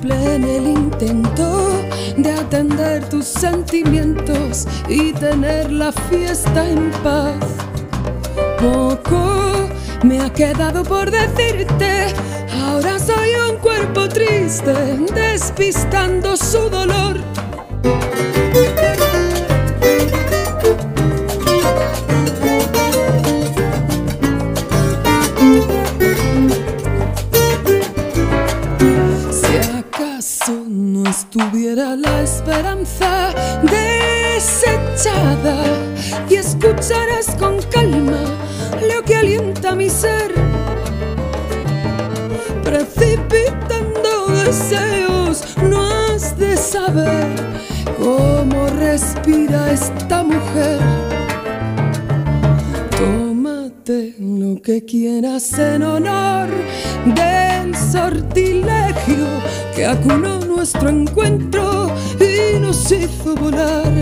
en el intento de atender tus sentimientos y tener la fiesta en paz. Poco me ha quedado por decirte, ahora soy un cuerpo triste, despistando su dolor. Tómate lo que quieras en honor del sortilegio que acunó nuestro encuentro y nos hizo volar.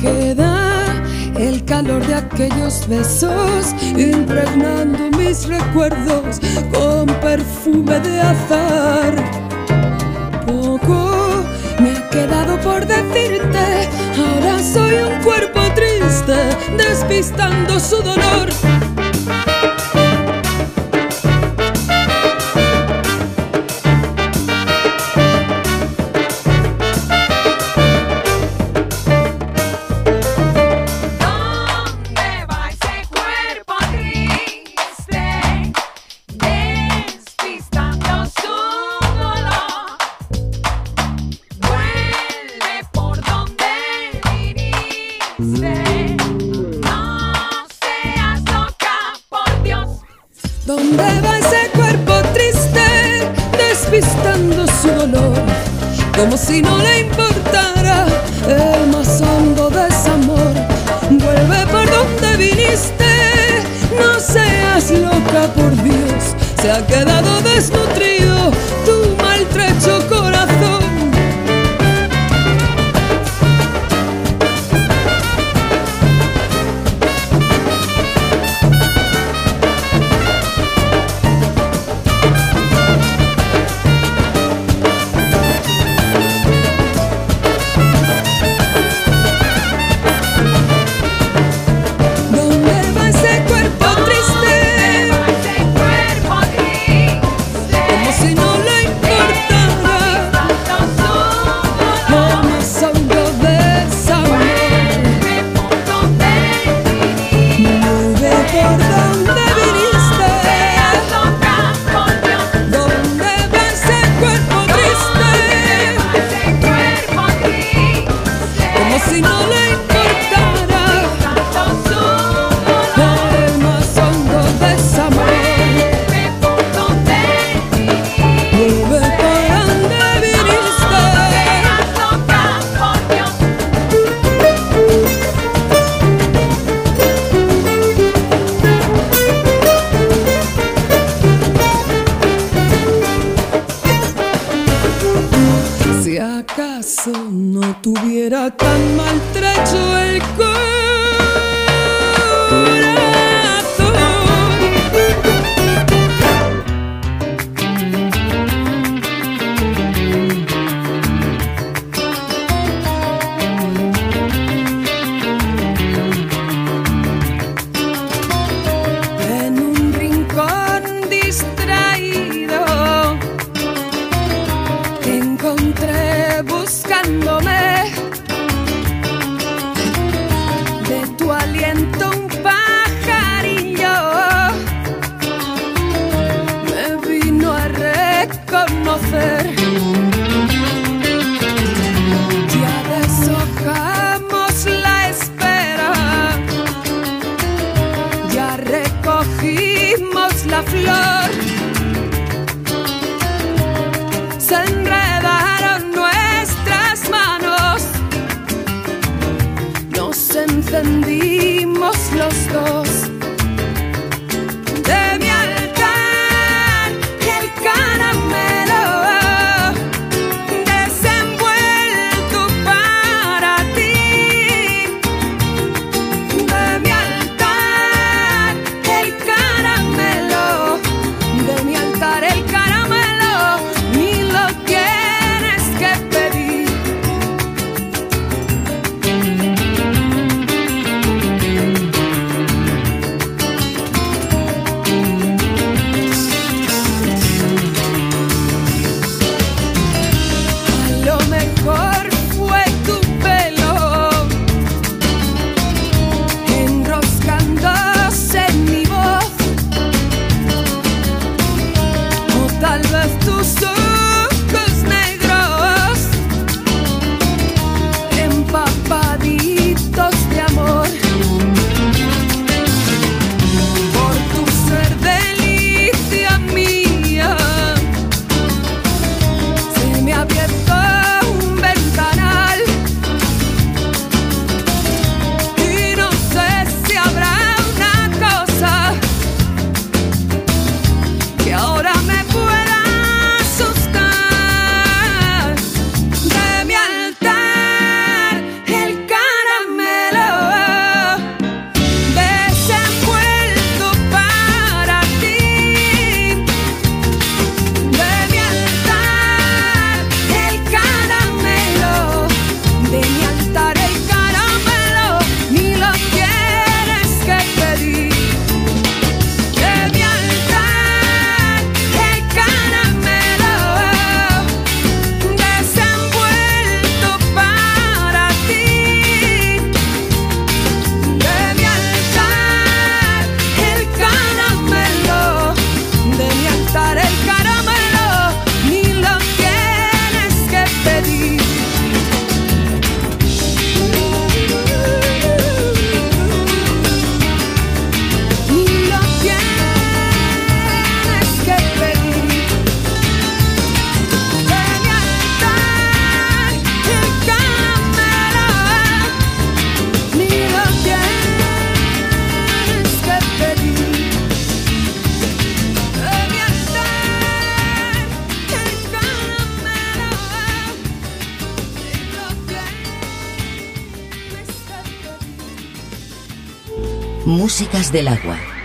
Queda el calor de aquellos besos, impregnando mis recuerdos con perfume de azar por decirte, ahora soy un cuerpo triste, despistando su dolor. Del agua.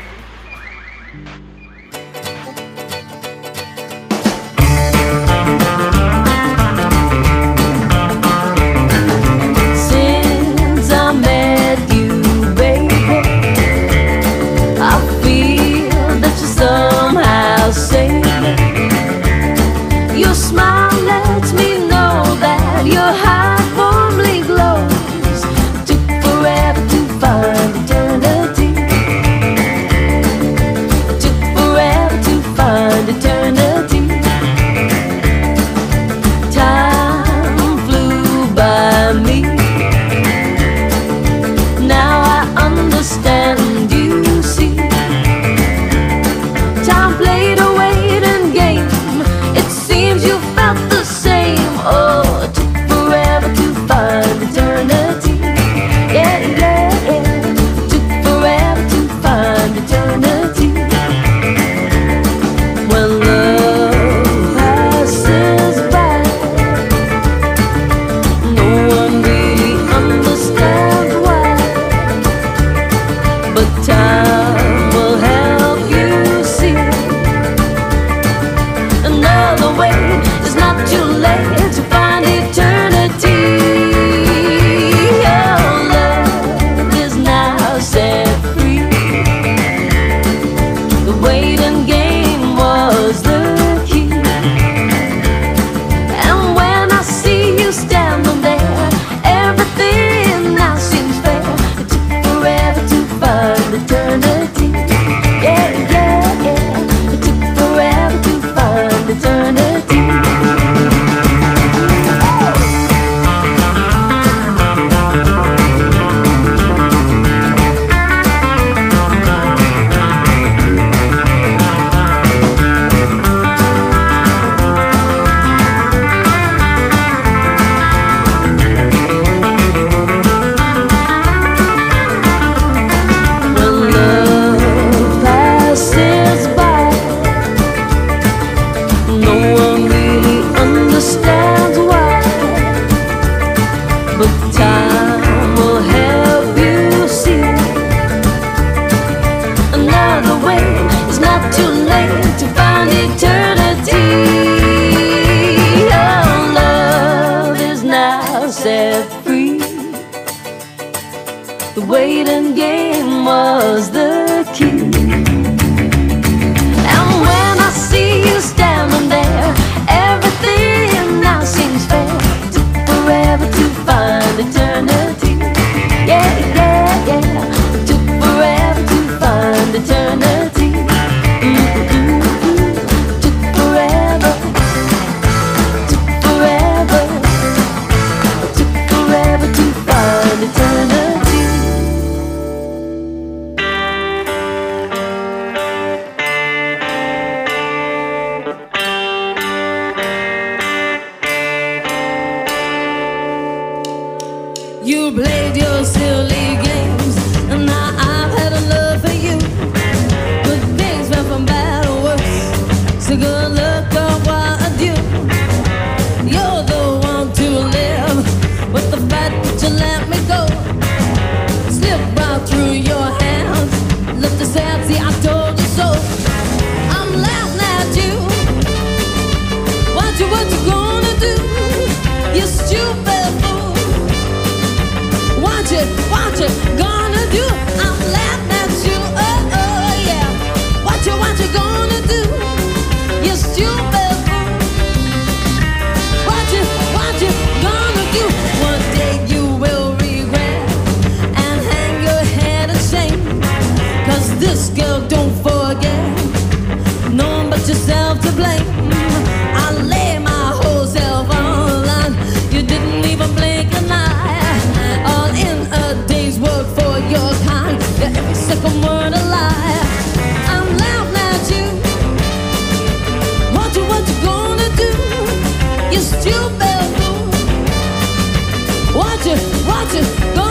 watch it, watch it, go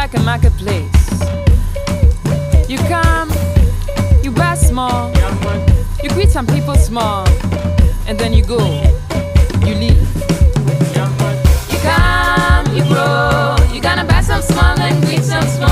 like a marketplace. You come, you buy small, you greet some people small, and then you go, you leave. You come, you grow, you gonna buy some small and greet some small.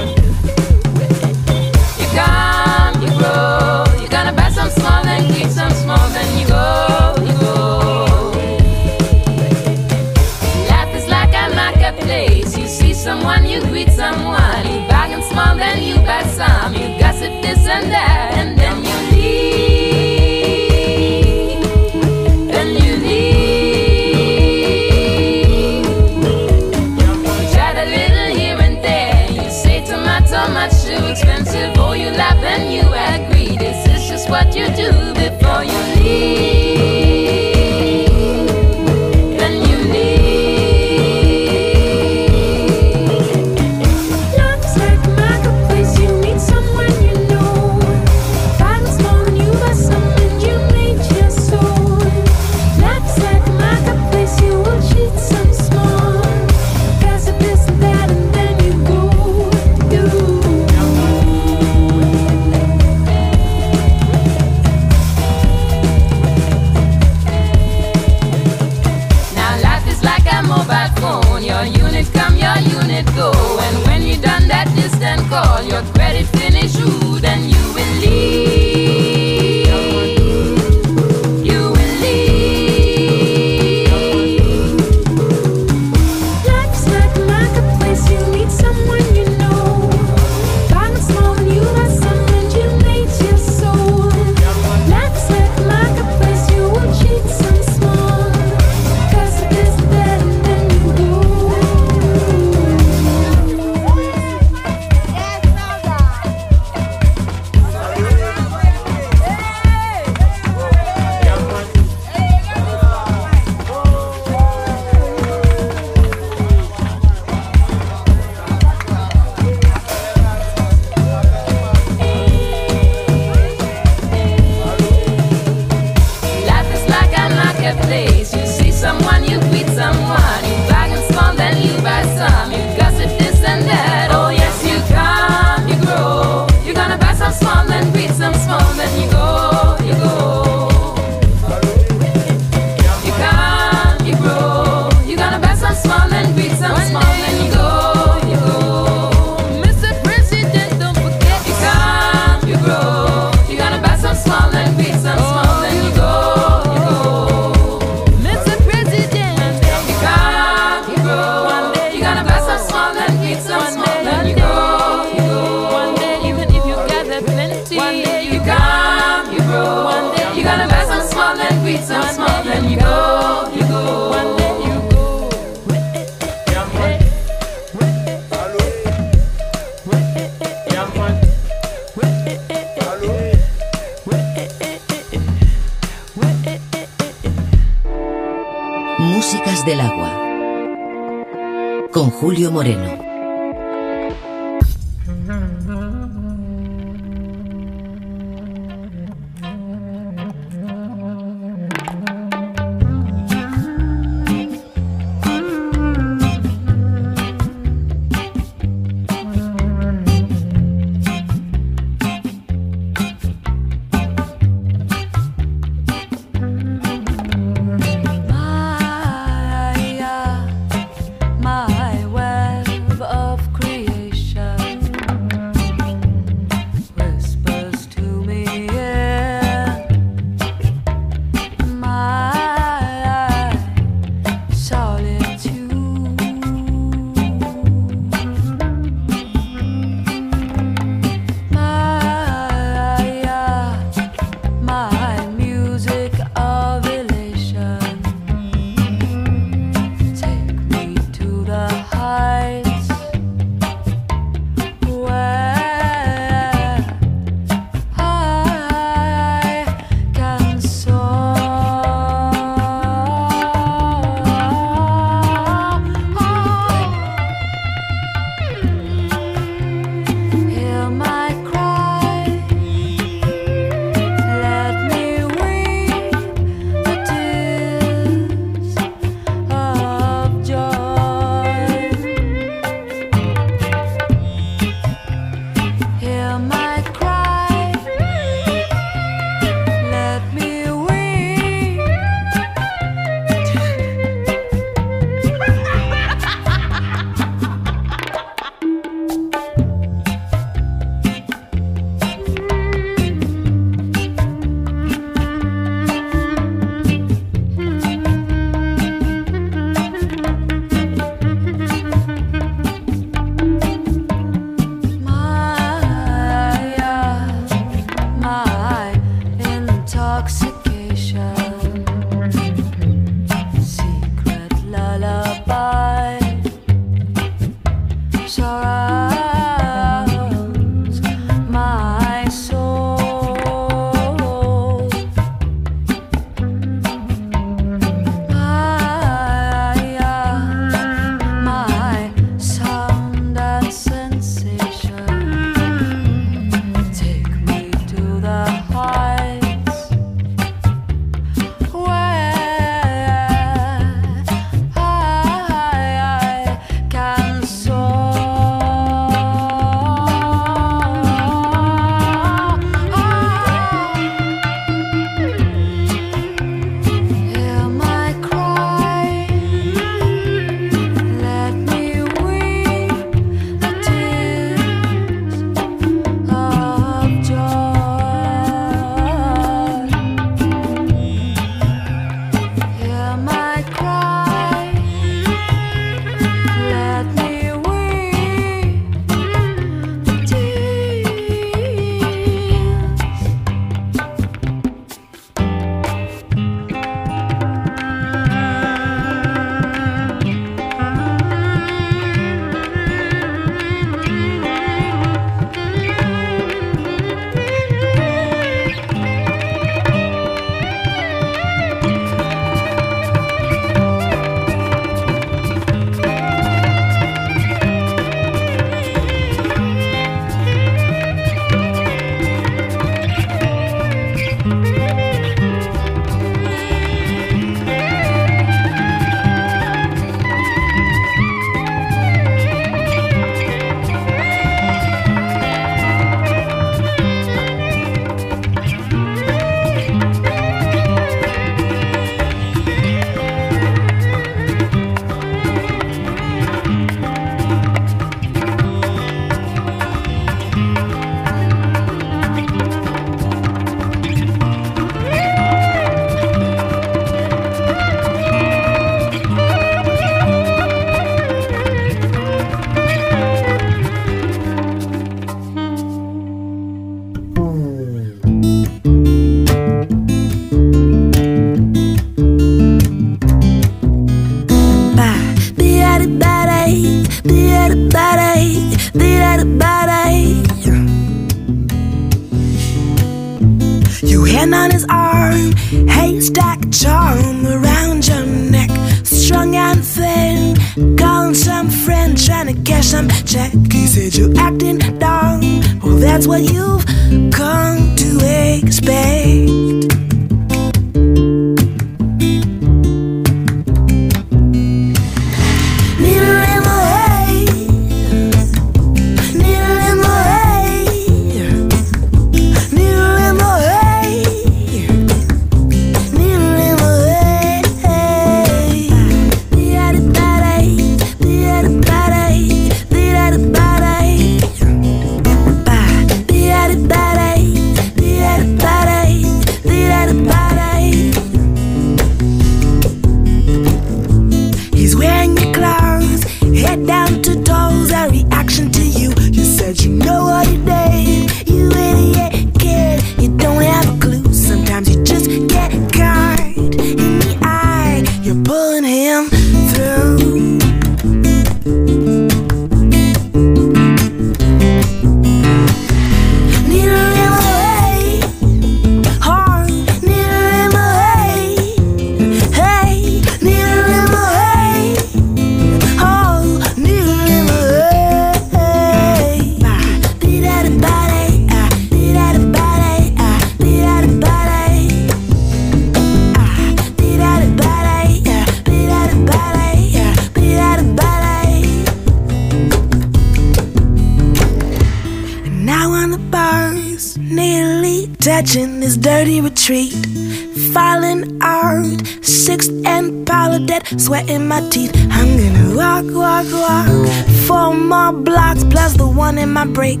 break.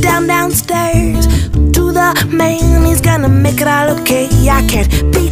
Down downstairs to the man. He's gonna make it all okay. I can't be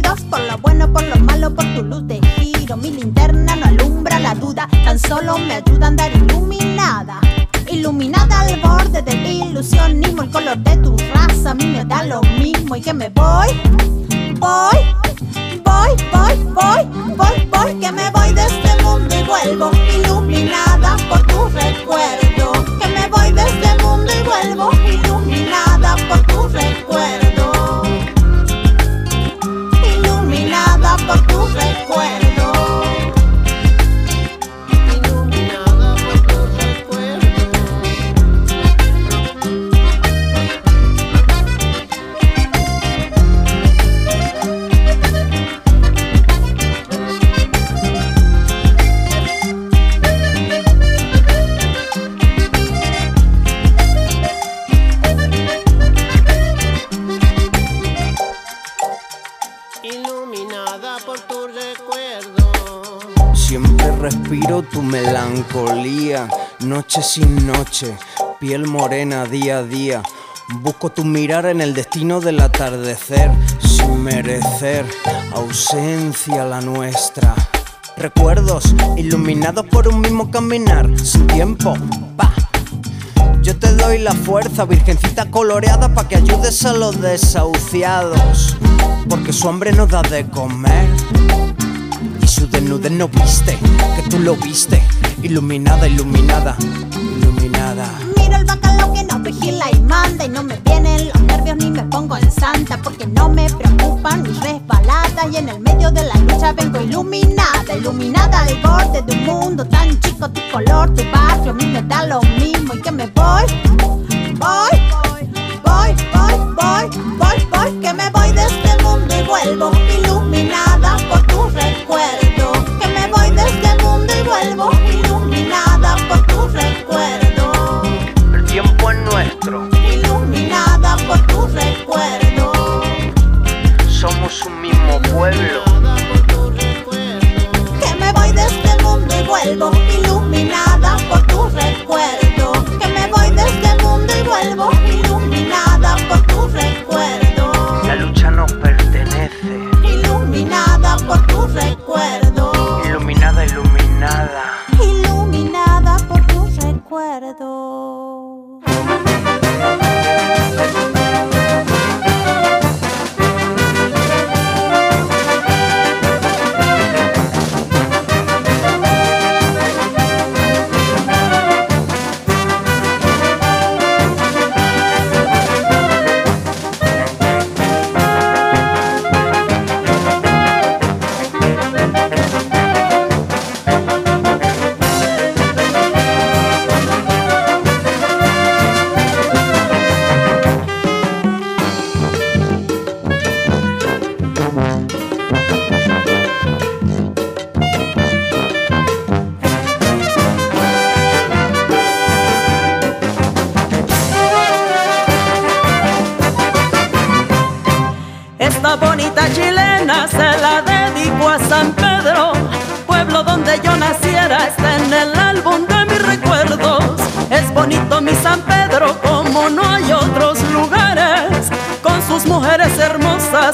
por lo bueno, por lo malo, por tu luz de giro. Mi linterna no alumbra la duda, tan solo me ayuda a andar iluminada. Iluminada al borde del ilusionismo, el color de tu raza a mí me da lo mismo. Y que me voy, voy, voy, voy, voy, voy, voy, que me voy de este mundo y vuelvo. Iluminada por tu recuerdo, que me voy de este mundo y vuelvo. Iluminada por tu recuerdo. Noche sin noche, piel morena día a día. Busco tu mirar en el destino del atardecer, sin merecer ausencia la nuestra. Recuerdos iluminados por un mismo caminar, sin tiempo, pa. Yo te doy la fuerza, virgencita coloreada, pa' que ayudes a los desahuciados. Porque su hambre no da de comer. Y su desnudez no viste, que tú lo viste. Iluminada, iluminada, iluminada. Miro el bacalao que no vigila y manda Y no me vienen los nervios ni me pongo en santa Porque no me preocupan mis resbaladas Y en el medio de la lucha vengo iluminada Iluminada al borde de un mundo tan chico Tu color, tu barrio, a mí me da lo mismo Y que me voy,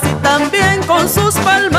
y también con sus palmares.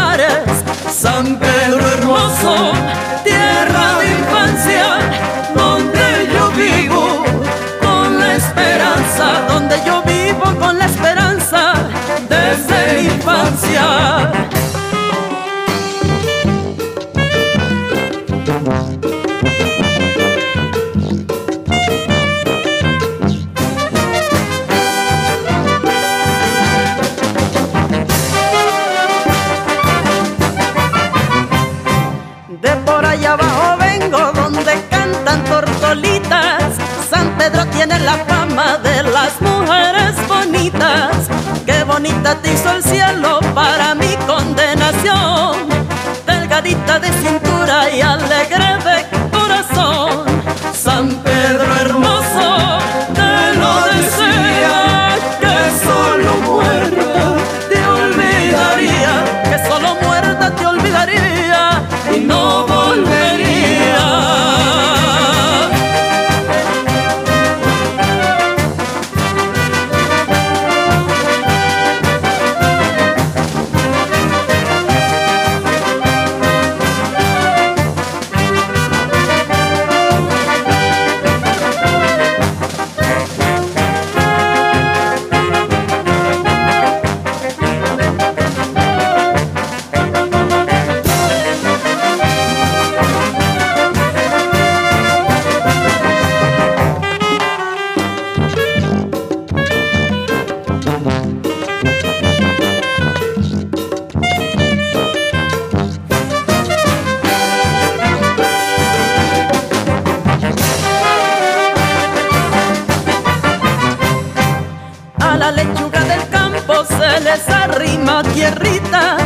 tierrita,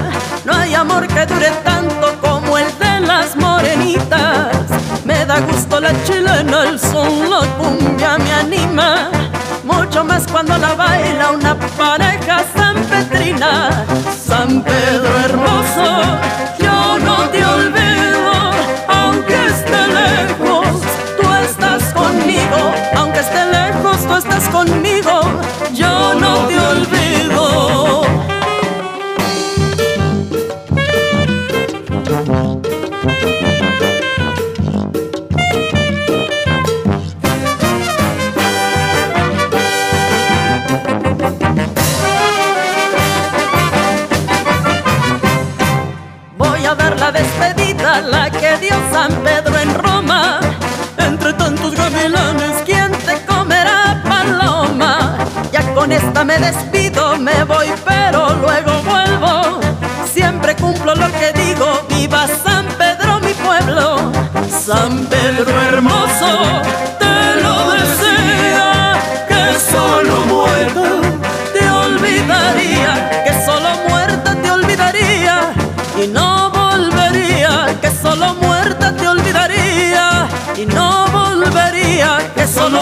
no hay amor que dure tanto como el de las morenitas. Me da gusto la chilena, el son, la cumbia me anima, mucho más cuando la baila una pareja sanpetrina. San Pedro hermoso, yo no te olvido, aunque esté lejos, tú estás conmigo, aunque esté lejos, tú estás conmigo.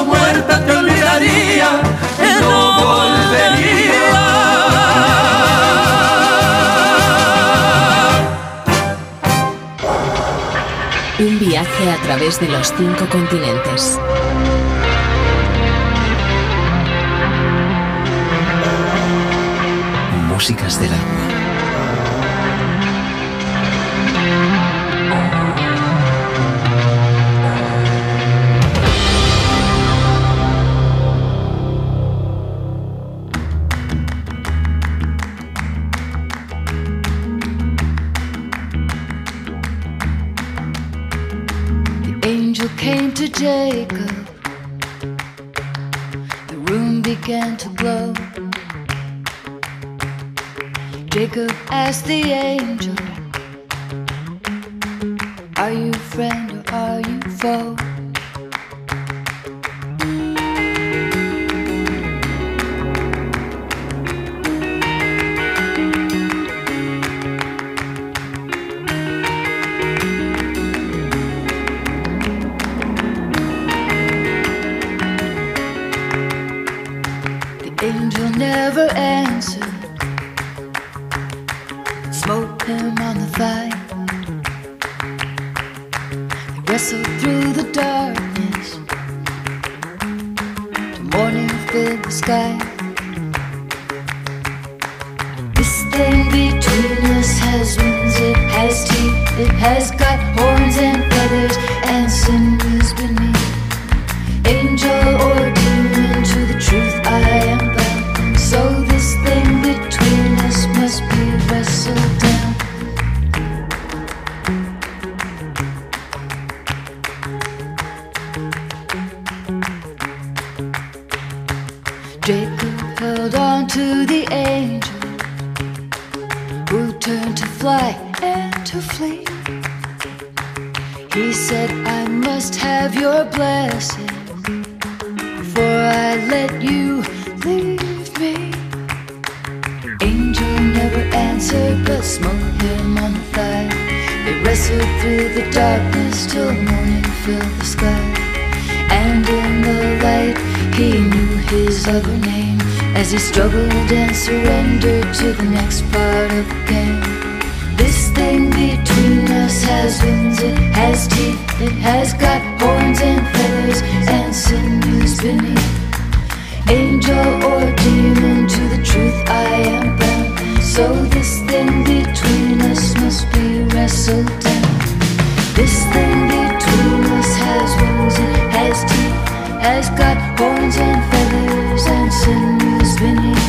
Que muerta te olvidaría y no volvería. Un viaje a través de los cinco continentes. Músicas del agua. Jacob. The room began to glow. Jacob asked the angel, Are you friend or are you foe? Said, I must have your blessing before I let you leave me. Angel never answered but smote him on the thigh. They wrestled through the darkness till morning filled the sky. And in the light, he knew his other name as he struggled and surrendered to the next part of the game. Thing between us has wings, it has teeth, it has got horns and feathers and sinews beneath. Angel or demon, to the truth I am bound. So this thing between us must be wrestled down. This thing between us has wings, it has teeth, has got horns and feathers and sinews beneath.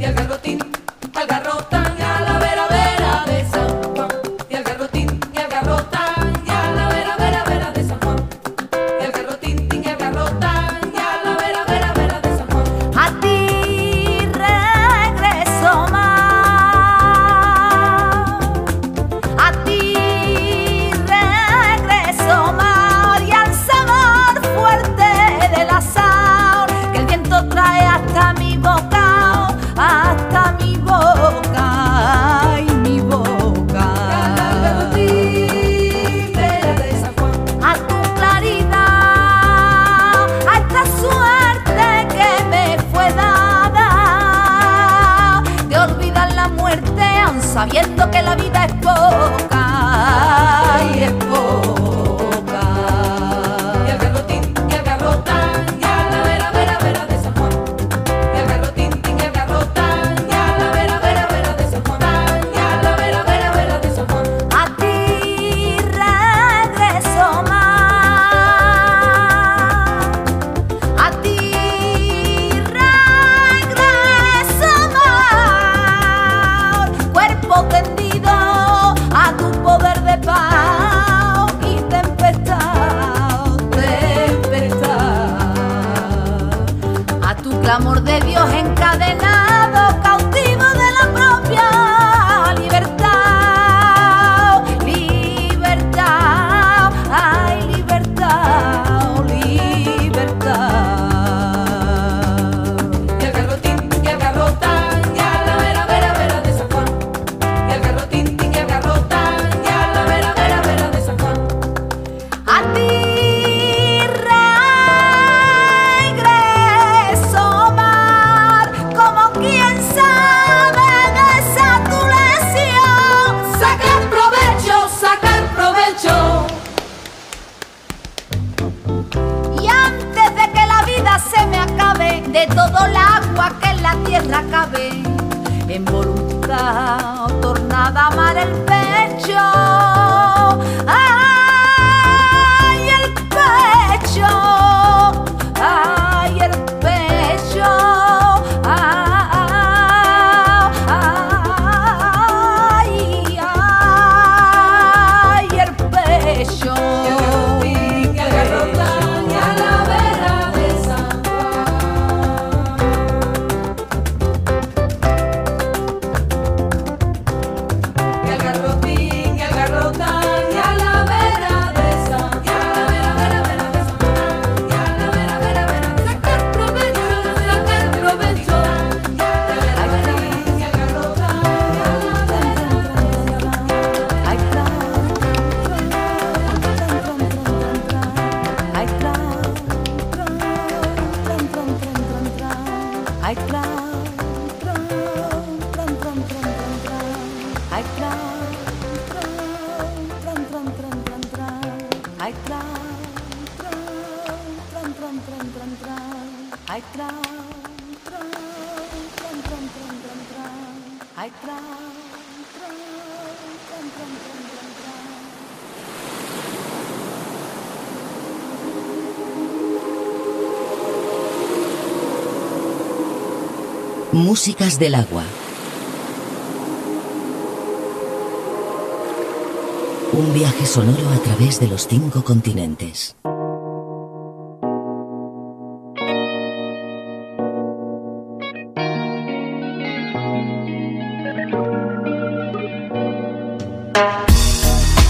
Y al garrotín, Músicas del agua. Un viaje sonoro a través de los cinco continentes.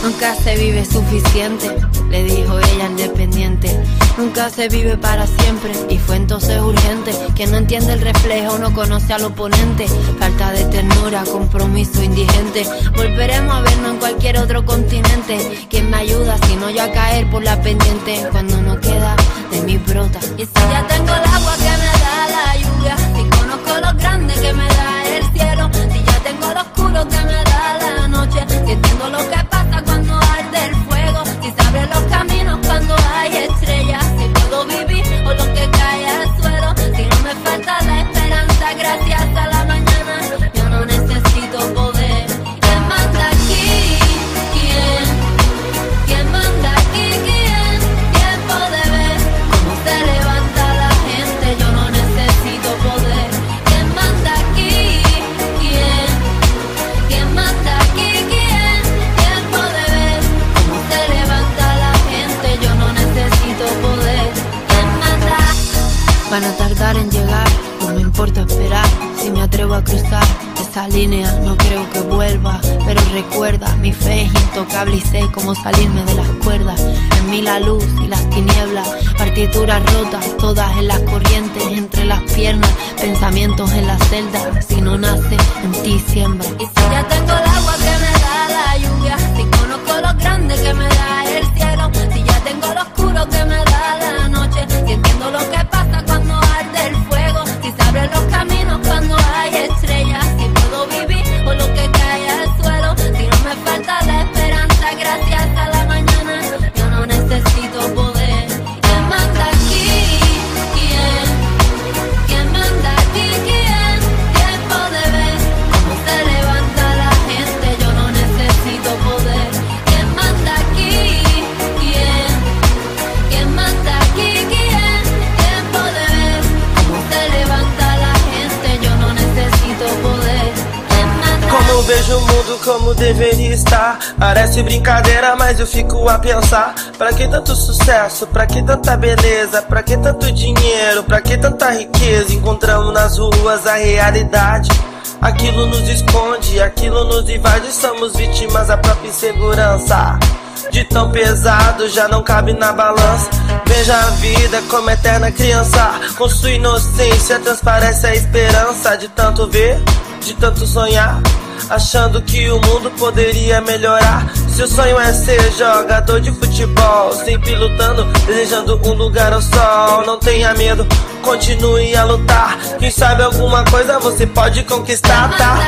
Nunca se vive suficiente, le dijo ella independiente. Nunca se vive para siempre y fue entonces urgente. Quien no entiende el reflejo no conoce al oponente. Falta de ternura, compromiso indigente. Volveremos a vernos en cualquier otro continente. ¿Quién me ayuda si no yo a caer por la pendiente? Cuando no queda de mi brota. Y si ya tengo el agua que me da la lluvia, si conozco lo grande que me da el cielo, si ya tengo lo oscuro que me da la noche, si entiendo lo que esperar. Si me atrevo a cruzar esa línea, no creo que vuelva. Pero recuerda, mi fe es intocable y sé cómo salirme de las cuerdas. En mí la luz y las tinieblas, partituras rotas, todas en las corrientes, entre las piernas, pensamientos en la celda. Si no nace, en ti siembra. Parece brincadeira, mas eu fico a pensar. Pra que tanto sucesso? Pra que tanta beleza? Pra que tanto dinheiro? Pra que tanta riqueza? Encontramos nas ruas a realidade. Aquilo nos esconde, aquilo nos invade. Somos vítimas da própria insegurança. De tão pesado já não cabe na balança. Veja a vida como eterna criança. Com sua inocência transparece a esperança. De tanto ver, de tanto sonhar. Achando que o mundo poderia melhorar. Seu sonho é ser jogador de futebol. Sempre lutando, desejando um lugar ao sol. Não tenha medo, continue a lutar. Quem sabe alguma coisa você pode conquistar, tá?